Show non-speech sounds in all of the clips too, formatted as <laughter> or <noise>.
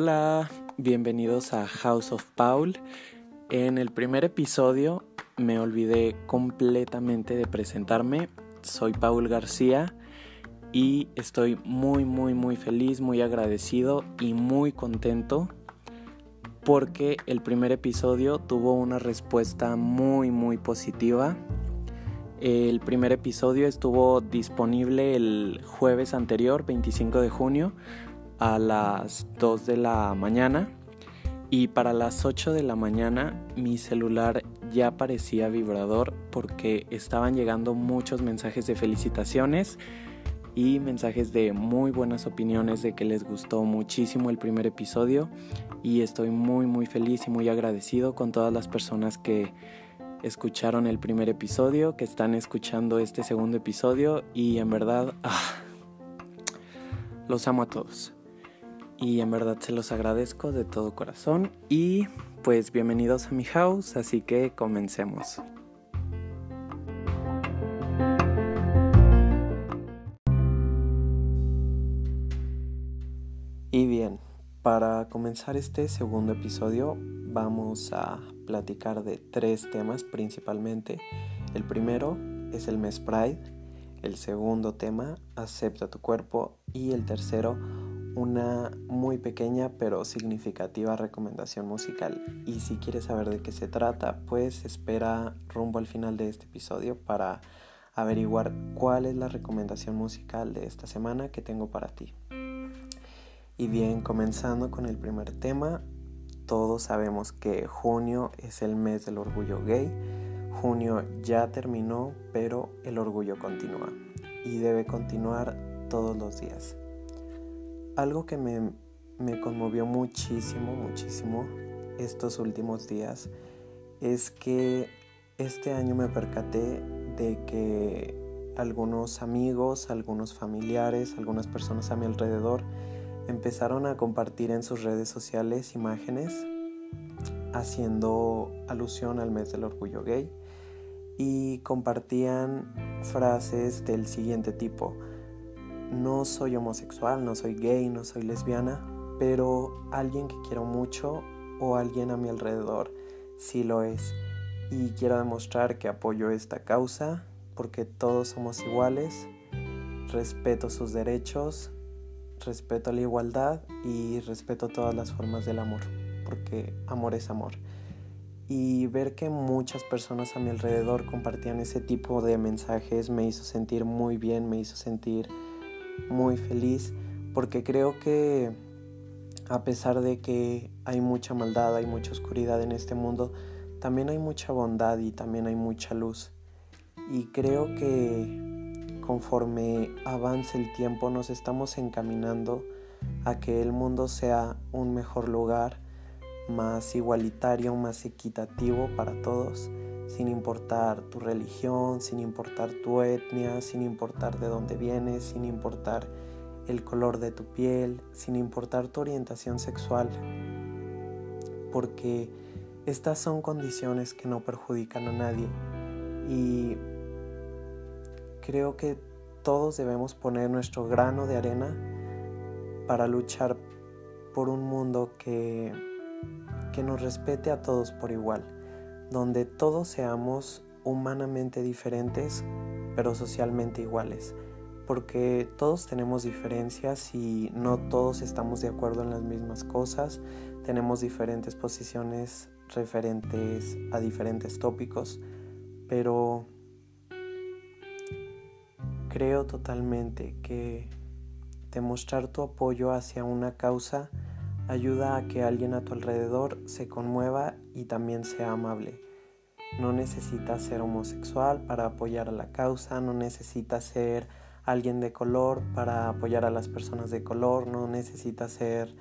Hola, bienvenidos a House of Paul. En el primer episodio me olvidé completamente de presentarme. Soy Paul García y estoy muy muy muy feliz, muy agradecido y muy contento porque el primer episodio tuvo una respuesta muy muy positiva. El primer episodio estuvo disponible el jueves anterior, 25 de junio, a las 2 de la mañana y para las 8 de la mañana mi celular ya parecía vibrador porque estaban llegando muchos mensajes de felicitaciones y mensajes de muy buenas opiniones de que les gustó muchísimo el primer episodio y estoy muy muy feliz y muy agradecido con todas las personas que escucharon el primer episodio, que están escuchando este segundo episodio y en verdad ah, los amo a todos y en verdad se los agradezco de todo corazón y pues bienvenidos a mi house, así que comencemos. Y bien, para comenzar este segundo episodio vamos a platicar de tres temas principalmente. El primero es el mes Pride, el segundo tema, acepta tu cuerpo y el tercero, una muy pequeña pero significativa recomendación musical. Y si quieres saber de qué se trata, pues espera rumbo al final de este episodio para averiguar cuál es la recomendación musical de esta semana que tengo para ti. Y bien, comenzando con el primer tema, todos sabemos que junio es el mes del orgullo gay. Junio ya terminó, pero el orgullo continúa y debe continuar todos los días algo que me, conmovió muchísimo, muchísimo estos últimos días es que este año me percaté de que algunos amigos, algunos familiares, algunas personas a mi alrededor empezaron a compartir en sus redes sociales imágenes haciendo alusión al mes del orgullo gay y compartían frases del siguiente tipo no soy homosexual, no soy gay, no soy lesbiana, pero alguien que quiero mucho o alguien a mi alrededor sí lo es. Y quiero demostrar que apoyo esta causa porque todos somos iguales, respeto sus derechos, respeto la igualdad y respeto todas las formas del amor, porque amor es amor. Y ver que muchas personas a mi alrededor compartían ese tipo de mensajes me hizo sentir muy bien, me hizo sentir muy feliz porque creo que a pesar de que hay mucha maldad, hay mucha oscuridad en este mundo, también hay mucha bondad y también hay mucha luz. Y creo que conforme avance el tiempo nos estamos encaminando a que el mundo sea un mejor lugar, más igualitario, más equitativo para todos sin importar tu religión, sin importar tu etnia, sin importar de dónde vienes, sin importar el color de tu piel, sin importar tu orientación sexual, porque estas son condiciones que no perjudican a nadie. Y creo que todos debemos poner nuestro grano de arena para luchar por un mundo que, que nos respete a todos por igual donde todos seamos humanamente diferentes, pero socialmente iguales, porque todos tenemos diferencias y no todos estamos de acuerdo en las mismas cosas, tenemos diferentes posiciones referentes a diferentes tópicos, pero creo totalmente que demostrar tu apoyo hacia una causa ayuda a que alguien a tu alrededor se conmueva y también sea amable. No necesitas ser homosexual para apoyar a la causa, no necesitas ser alguien de color para apoyar a las personas de color, no necesitas ser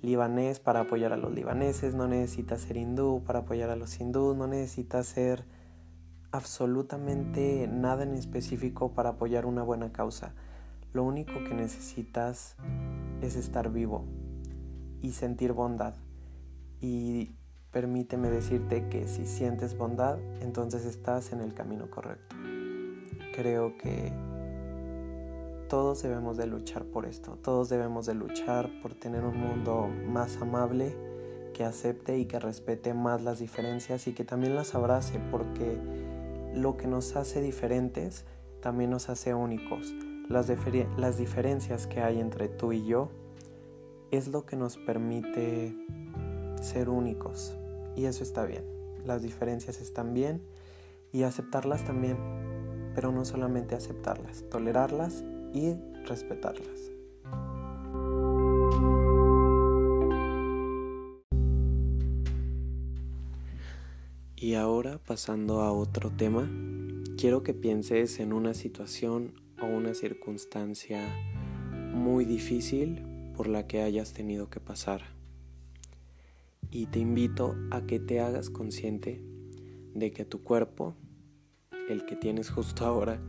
libanés para apoyar a los libaneses, no necesitas ser hindú para apoyar a los hindús, no necesitas ser absolutamente nada en específico para apoyar una buena causa. Lo único que necesitas es estar vivo, y sentir bondad. Y permíteme decirte que si sientes bondad, entonces estás en el camino correcto. Creo que todos debemos de luchar por esto, todos debemos de luchar por tener un mundo más amable, que acepte y que respete más las diferencias y que también las abrace, porque lo que nos hace diferentes también nos hace únicos. Las, las diferencias que hay entre tú y yo es lo que nos permite ser únicos y eso está bien. Las diferencias están bien y aceptarlas también, pero no solamente aceptarlas, tolerarlas y respetarlas. Y ahora pasando a otro tema, quiero que pienses en una situación o una circunstancia muy difícil por la que hayas tenido que pasar. Y te invito a que te hagas consciente de que tu cuerpo, el que tienes justo ahora,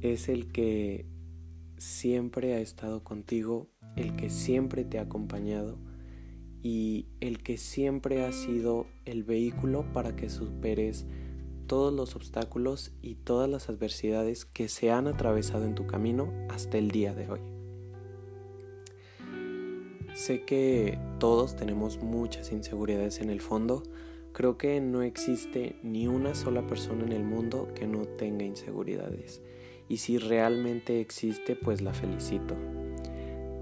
es el que siempre ha estado contigo, el que siempre te ha acompañado y el que siempre ha sido el vehículo para que superes todos los obstáculos y todas las adversidades que se han atravesado en tu camino hasta el día de hoy. Sé que todos tenemos muchas inseguridades en el fondo, creo que no existe ni una sola persona en el mundo que no tenga inseguridades y si realmente existe pues la felicito.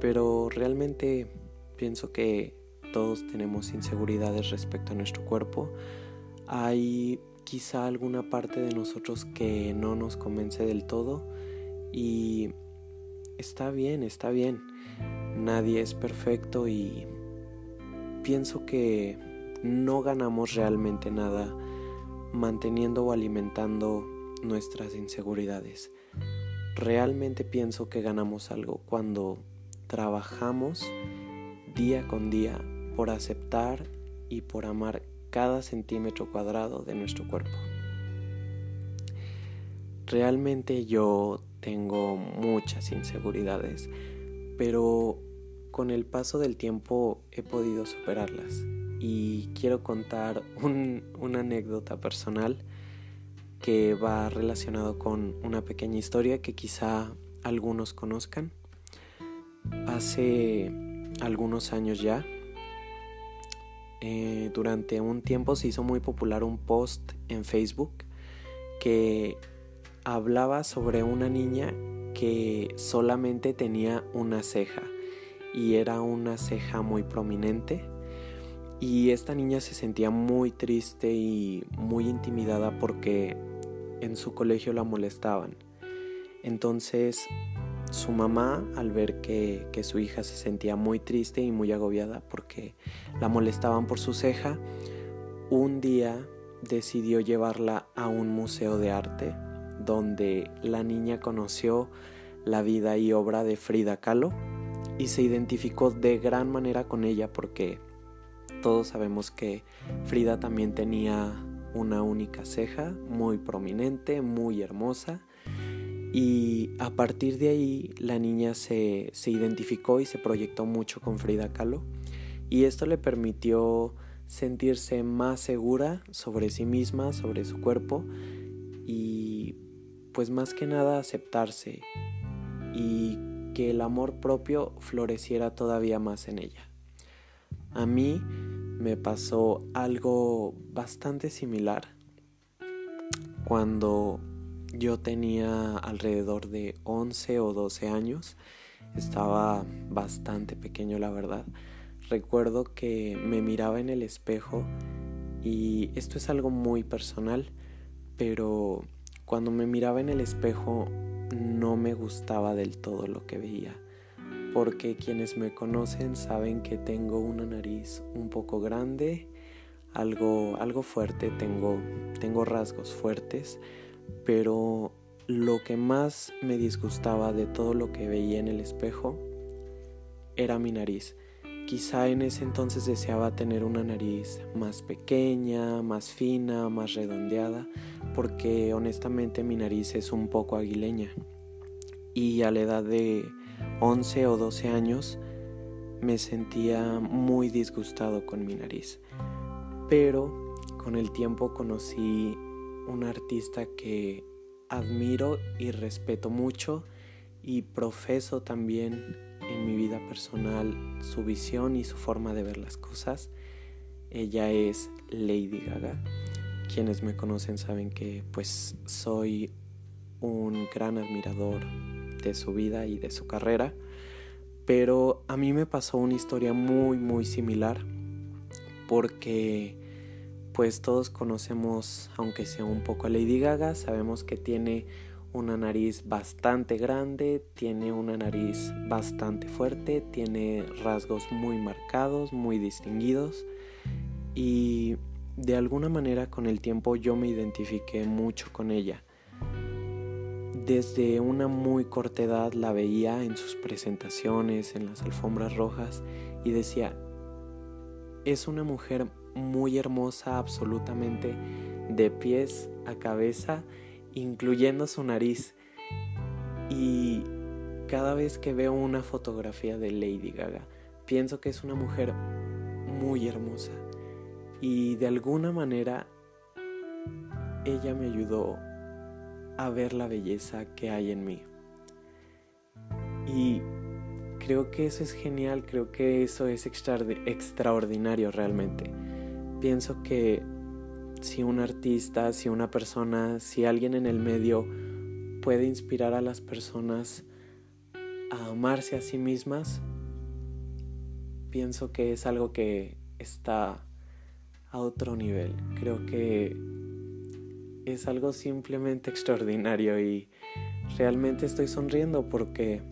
Pero realmente pienso que todos tenemos inseguridades respecto a nuestro cuerpo. Hay quizá alguna parte de nosotros que no nos convence del todo y está bien, está bien. Nadie es perfecto y pienso que no ganamos realmente nada manteniendo o alimentando nuestras inseguridades. Realmente pienso que ganamos algo cuando trabajamos día con día por aceptar y por amar cada centímetro cuadrado de nuestro cuerpo. Realmente yo tengo muchas inseguridades, pero con el paso del tiempo he podido superarlas y quiero contar una anécdota personal que va relacionado con una pequeña historia que quizá algunos conozcan. Hace algunos años ya eh, durante un tiempo se hizo muy popular un post en Facebook que hablaba sobre una niña solamente tenía una ceja y era una ceja muy prominente y esta niña se sentía muy triste y muy intimidada porque en su colegio la molestaban. Entonces su mamá, al ver que, su hija se sentía muy triste y muy agobiada porque la molestaban por su ceja, un día decidió llevarla a un museo de arte donde la niña conoció la vida y obra de Frida Kahlo y se identificó de gran manera con ella porque todos sabemos que Frida también tenía una única ceja muy prominente, muy hermosa y a partir de ahí la niña se, identificó y se proyectó mucho con Frida Kahlo. Y esto le permitió sentirse más segura sobre sí misma, sobre su cuerpo y pues más que nada aceptarse y que el amor propio floreciera todavía más en ella. A mí me pasó algo bastante similar cuando yo tenía alrededor de 11 o 12 años. Estaba bastante pequeño, la verdad. Recuerdo que me miraba en el espejo y esto es algo muy personal, pero cuando me miraba en el espejo no me gustaba del todo lo que veía, porque quienes me conocen saben que tengo una nariz un poco grande, algo, algo fuerte, tengo, tengo rasgos fuertes pero lo que más me disgustaba de todo lo que veía en el espejo era mi nariz. Quizá en ese entonces deseaba tener una nariz más pequeña, más fina, más redondeada, porque honestamente mi nariz es un poco aguileña. Y a la edad de 11 o 12 años me sentía muy disgustado con mi nariz. Pero con el tiempo conocí un artista que admiro y respeto mucho y profeso también en mi vida personal su visión y su forma de ver las cosas. Ella es Lady Gaga. Quienes me conocen saben que pues soy un gran admirador de su vida y de su carrera, pero a mí me pasó una historia muy muy similar porque pues todos conocemos, aunque sea un poco a Lady Gaga, sabemos que tiene una nariz bastante grande, tiene una nariz bastante fuerte, tiene rasgos muy marcados, muy distinguidos y de alguna manera con el tiempo yo me identifiqué mucho con ella. Desde una muy corta edad la veía en sus presentaciones, en las alfombras rojas y decía, es una mujer muy hermosa absolutamente de pies a cabeza incluyendo su nariz. Y cada vez que veo una fotografía de Lady Gaga, pienso que es una mujer muy hermosa. Y de alguna manera ella me ayudó a ver la belleza que hay en mí. Y creo que eso es genial, creo que eso es extraordinario realmente. Pienso que si un artista, si una persona, si alguien en el medio puede inspirar a las personas a amarse a sí mismas, pienso que es algo que está a otro nivel. Creo que es algo simplemente extraordinario y realmente estoy sonriendo porque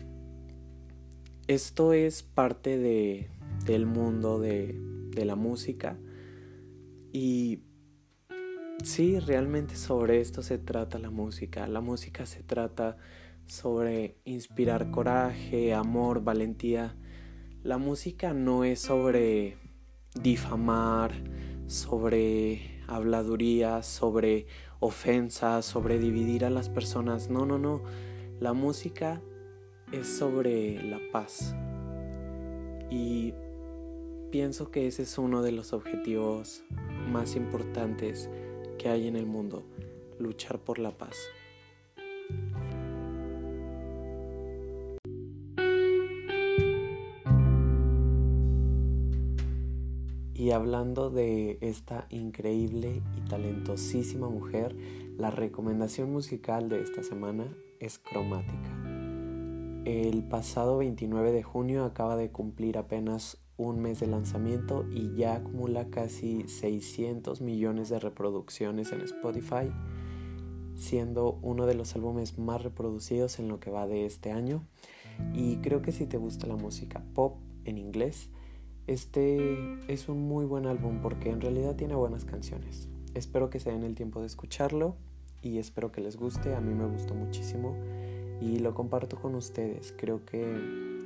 esto es parte de, del mundo de, de la música y Sí, realmente sobre esto se trata la música. La música se trata sobre inspirar coraje, amor, valentía. La música no es sobre difamar, sobre habladurías, sobre ofensas, sobre dividir a las personas. No, no, no. La música es sobre la paz. Y pienso que ese es uno de los objetivos más importantes que hay en el mundo, luchar por la paz. Y hablando de esta increíble y talentosísima mujer, la recomendación musical de esta semana es Cromática. El pasado 29 de junio acaba de cumplir apenas un mes de lanzamiento y ya acumula casi 600 millones de reproducciones en Spotify, siendo uno de los álbumes más reproducidos en lo que va de este año. Y creo que si te gusta la música pop en inglés, este es un muy buen álbum porque en realidad tiene buenas canciones. Espero que se den el tiempo de escucharlo y espero que les guste. A mí me gustó muchísimo y lo comparto con ustedes. Creo que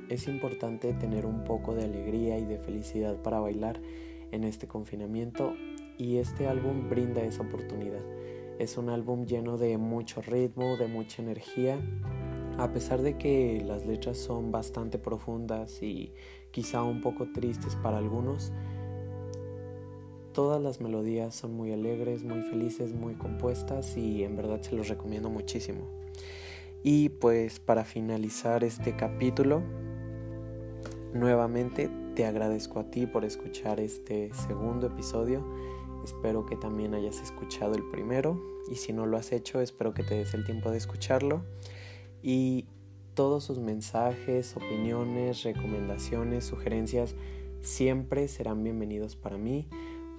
es importante tener un poco de alegría y de felicidad para bailar en este confinamiento y este álbum brinda esa oportunidad. Es un álbum lleno de mucho ritmo, de mucha energía, a pesar de que las letras son bastante profundas y quizá un poco tristes para algunos. Todas las melodías son muy alegres, muy felices, muy compuestas y en verdad se los recomiendo muchísimo. Y pues para finalizar este capítulo, Nuevamente te agradezco a ti por escuchar este segundo episodio. Espero que también hayas escuchado el primero y si no lo has hecho, espero que te des el tiempo de escucharlo. Y todos sus mensajes, opiniones, recomendaciones, sugerencias siempre serán bienvenidos para mí.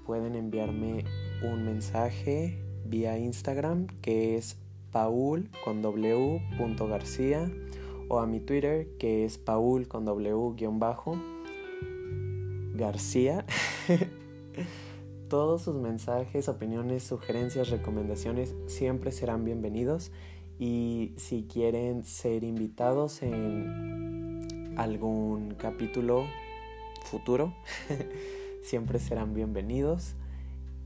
Pueden enviarme un mensaje vía Instagram que es paul con w garcía o a mi Twitter que es Paul con W-bajo García. <laughs> Todos sus mensajes, opiniones, sugerencias, recomendaciones siempre serán bienvenidos y si quieren ser invitados en algún capítulo futuro, <laughs> siempre serán bienvenidos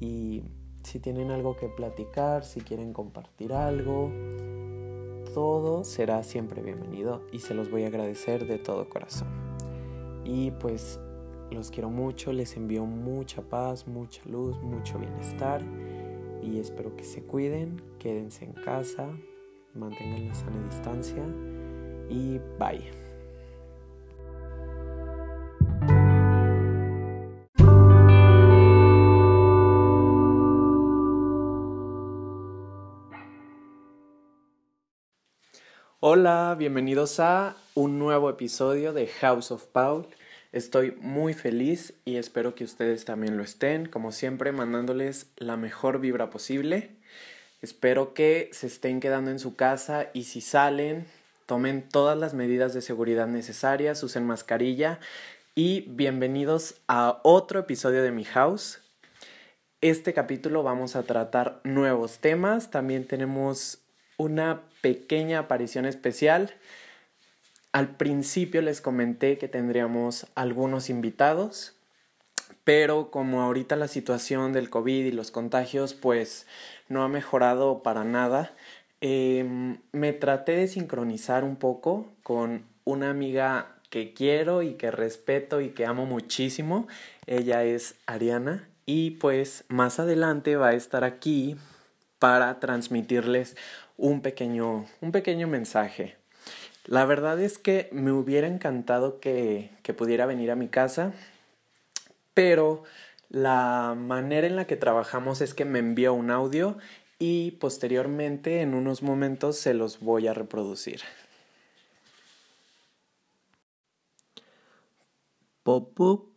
y si tienen algo que platicar, si quieren compartir algo, todo será siempre bienvenido y se los voy a agradecer de todo corazón. Y pues los quiero mucho, les envío mucha paz, mucha luz, mucho bienestar y espero que se cuiden, quédense en casa, mantengan la sana distancia y bye. Hola, bienvenidos a un nuevo episodio de House of Paul. Estoy muy feliz y espero que ustedes también lo estén, como siempre mandándoles la mejor vibra posible. Espero que se estén quedando en su casa y si salen, tomen todas las medidas de seguridad necesarias, usen mascarilla y bienvenidos a otro episodio de mi house. Este capítulo vamos a tratar nuevos temas, también tenemos una pequeña aparición especial. Al principio les comenté que tendríamos algunos invitados, pero como ahorita la situación del COVID y los contagios pues no ha mejorado para nada, em, me traté de sincronizar un poco con una amiga que quiero y que respeto y que amo muchísimo. Ella es Ariana y pues más adelante va a estar aquí para transmitirles un pequeño, un pequeño mensaje. La verdad es que me hubiera encantado que, que pudiera venir a mi casa, pero la manera en la que trabajamos es que me envió un audio y posteriormente en unos momentos se los voy a reproducir. Pop, pop,